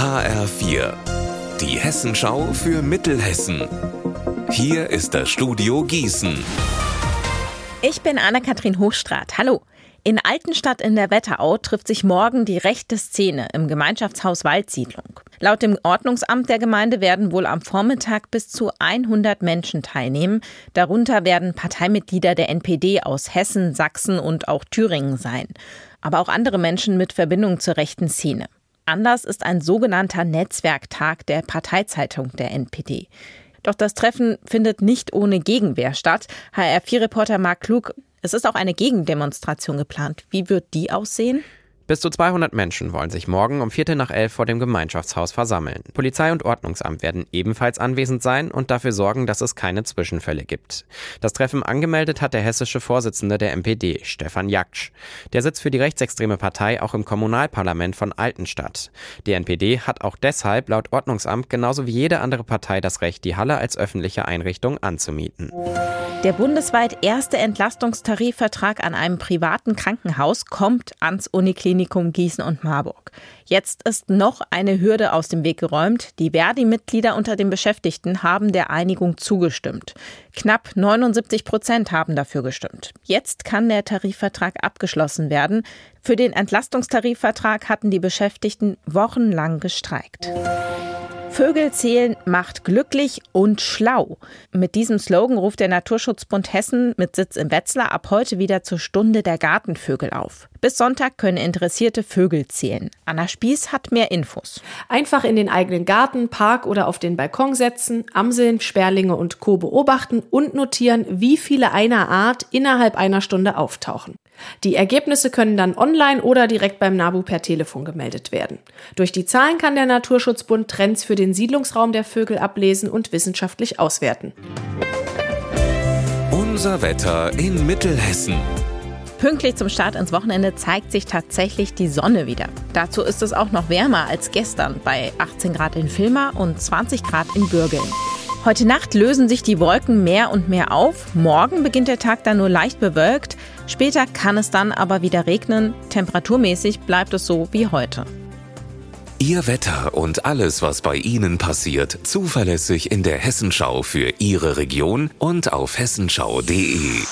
HR4, die Hessenschau für Mittelhessen. Hier ist das Studio Gießen. Ich bin Anna-Kathrin Hochstrat. Hallo. In Altenstadt in der Wetterau trifft sich morgen die rechte Szene im Gemeinschaftshaus Waldsiedlung. Laut dem Ordnungsamt der Gemeinde werden wohl am Vormittag bis zu 100 Menschen teilnehmen. Darunter werden Parteimitglieder der NPD aus Hessen, Sachsen und auch Thüringen sein. Aber auch andere Menschen mit Verbindung zur rechten Szene. Anlass ist ein sogenannter Netzwerktag der Parteizeitung der NPD. Doch das Treffen findet nicht ohne Gegenwehr statt. HR4-Reporter Marc Klug, es ist auch eine Gegendemonstration geplant. Wie wird die aussehen? Bis zu 200 Menschen wollen sich morgen um Viertel nach elf vor dem Gemeinschaftshaus versammeln. Polizei und Ordnungsamt werden ebenfalls anwesend sein und dafür sorgen, dass es keine Zwischenfälle gibt. Das Treffen angemeldet hat der hessische Vorsitzende der MPD, Stefan Jaktsch. Der sitzt für die rechtsextreme Partei auch im Kommunalparlament von Altenstadt. Die NPD hat auch deshalb laut Ordnungsamt genauso wie jede andere Partei das Recht, die Halle als öffentliche Einrichtung anzumieten. Der bundesweit erste Entlastungstarifvertrag an einem privaten Krankenhaus kommt ans Uniklinikum Klinikum Gießen und Marburg. Jetzt ist noch eine Hürde aus dem Weg geräumt. Die Verdi-Mitglieder unter den Beschäftigten haben der Einigung zugestimmt. Knapp 79 Prozent haben dafür gestimmt. Jetzt kann der Tarifvertrag abgeschlossen werden. Für den Entlastungstarifvertrag hatten die Beschäftigten wochenlang gestreikt. Vögel zählen macht glücklich und schlau. Mit diesem Slogan ruft der Naturschutzbund Hessen mit Sitz in Wetzlar ab heute wieder zur Stunde der Gartenvögel auf. Bis Sonntag können interessierte Vögel zählen. Anna Spieß hat mehr Infos. Einfach in den eigenen Garten, Park oder auf den Balkon setzen, Amseln, Sperlinge und Co. beobachten und notieren, wie viele einer Art innerhalb einer Stunde auftauchen. Die Ergebnisse können dann online oder direkt beim NABU per Telefon gemeldet werden. Durch die Zahlen kann der Naturschutzbund Trends für den Siedlungsraum der Vögel ablesen und wissenschaftlich auswerten. Unser Wetter in Mittelhessen. Pünktlich zum Start ins Wochenende zeigt sich tatsächlich die Sonne wieder. Dazu ist es auch noch wärmer als gestern bei 18 Grad in Filmer und 20 Grad in Bürgeln. Heute Nacht lösen sich die Wolken mehr und mehr auf. Morgen beginnt der Tag dann nur leicht bewölkt. Später kann es dann aber wieder regnen. Temperaturmäßig bleibt es so wie heute. Ihr Wetter und alles, was bei Ihnen passiert, zuverlässig in der Hessenschau für Ihre Region und auf hessenschau.de.